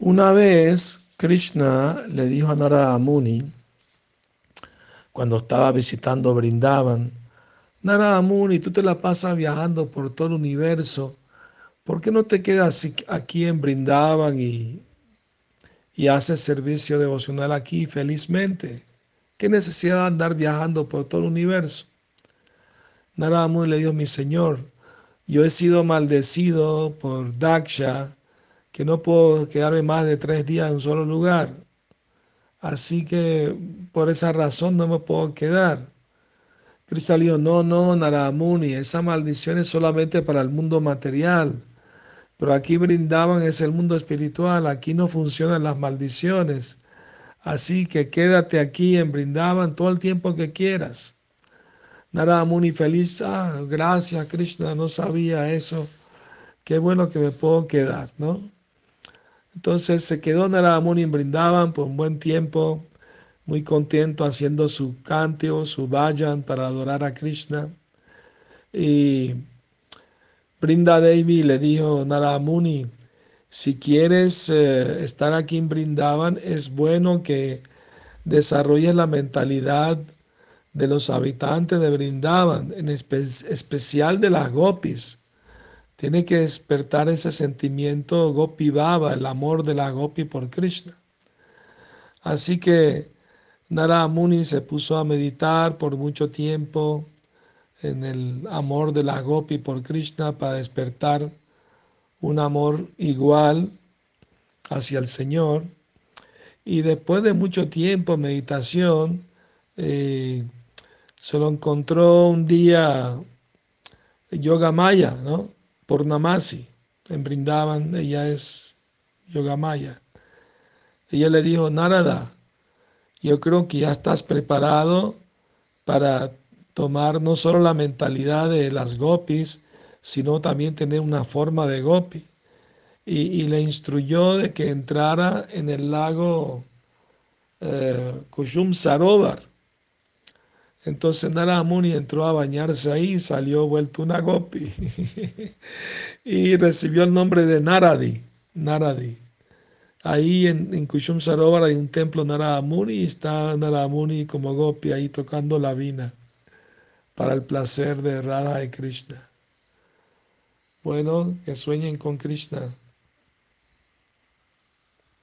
Una vez Krishna le dijo a Narada Muni, cuando estaba visitando Brindavan, Narada Muni, tú te la pasas viajando por todo el universo, ¿por qué no te quedas aquí en Brindavan y, y haces servicio devocional aquí felizmente? ¿Qué necesidad de andar viajando por todo el universo? Narada Muni le dijo, mi señor, yo he sido maldecido por Daksha, que no puedo quedarme más de tres días en un solo lugar. Así que por esa razón no me puedo quedar. Krishna no, no, Naramuni, esa maldición es solamente para el mundo material. Pero aquí brindaban es el mundo espiritual, aquí no funcionan las maldiciones. Así que quédate aquí en Brindaban todo el tiempo que quieras. Narada Muni feliz, ah, gracias Krishna, no sabía eso. Qué bueno que me puedo quedar, ¿no? Entonces se quedó Narada Muni en Brindavan por un buen tiempo, muy contento haciendo su cantio, su vayan para adorar a Krishna. Y Brinda Devi le dijo, Narada Muni, si quieres eh, estar aquí en Brindavan, es bueno que desarrolles la mentalidad de los habitantes de Brindavan, en especial de las gopis tiene que despertar ese sentimiento Gopi Baba, el amor de la Gopi por Krishna. Así que Narada Muni se puso a meditar por mucho tiempo en el amor de la Gopi por Krishna para despertar un amor igual hacia el Señor. Y después de mucho tiempo meditación, eh, se lo encontró un día Yoga Maya, ¿no? Purnamasi, en Brindavan, ella es Yogamaya. Ella le dijo, Narada, yo creo que ya estás preparado para tomar no solo la mentalidad de las gopis, sino también tener una forma de gopi. Y, le instruyó de que entrara en el lago eh, Kushum Sarovar, entonces Narada Muni entró a bañarse ahí salió vuelto una gopi y recibió el nombre de Naradi. Naradi. Ahí en, en Kushum Sarovar hay un templo Narada Muni y está Narada Muni como gopi ahí tocando la vina para el placer de Radha y Krishna. Bueno, que sueñen con Krishna.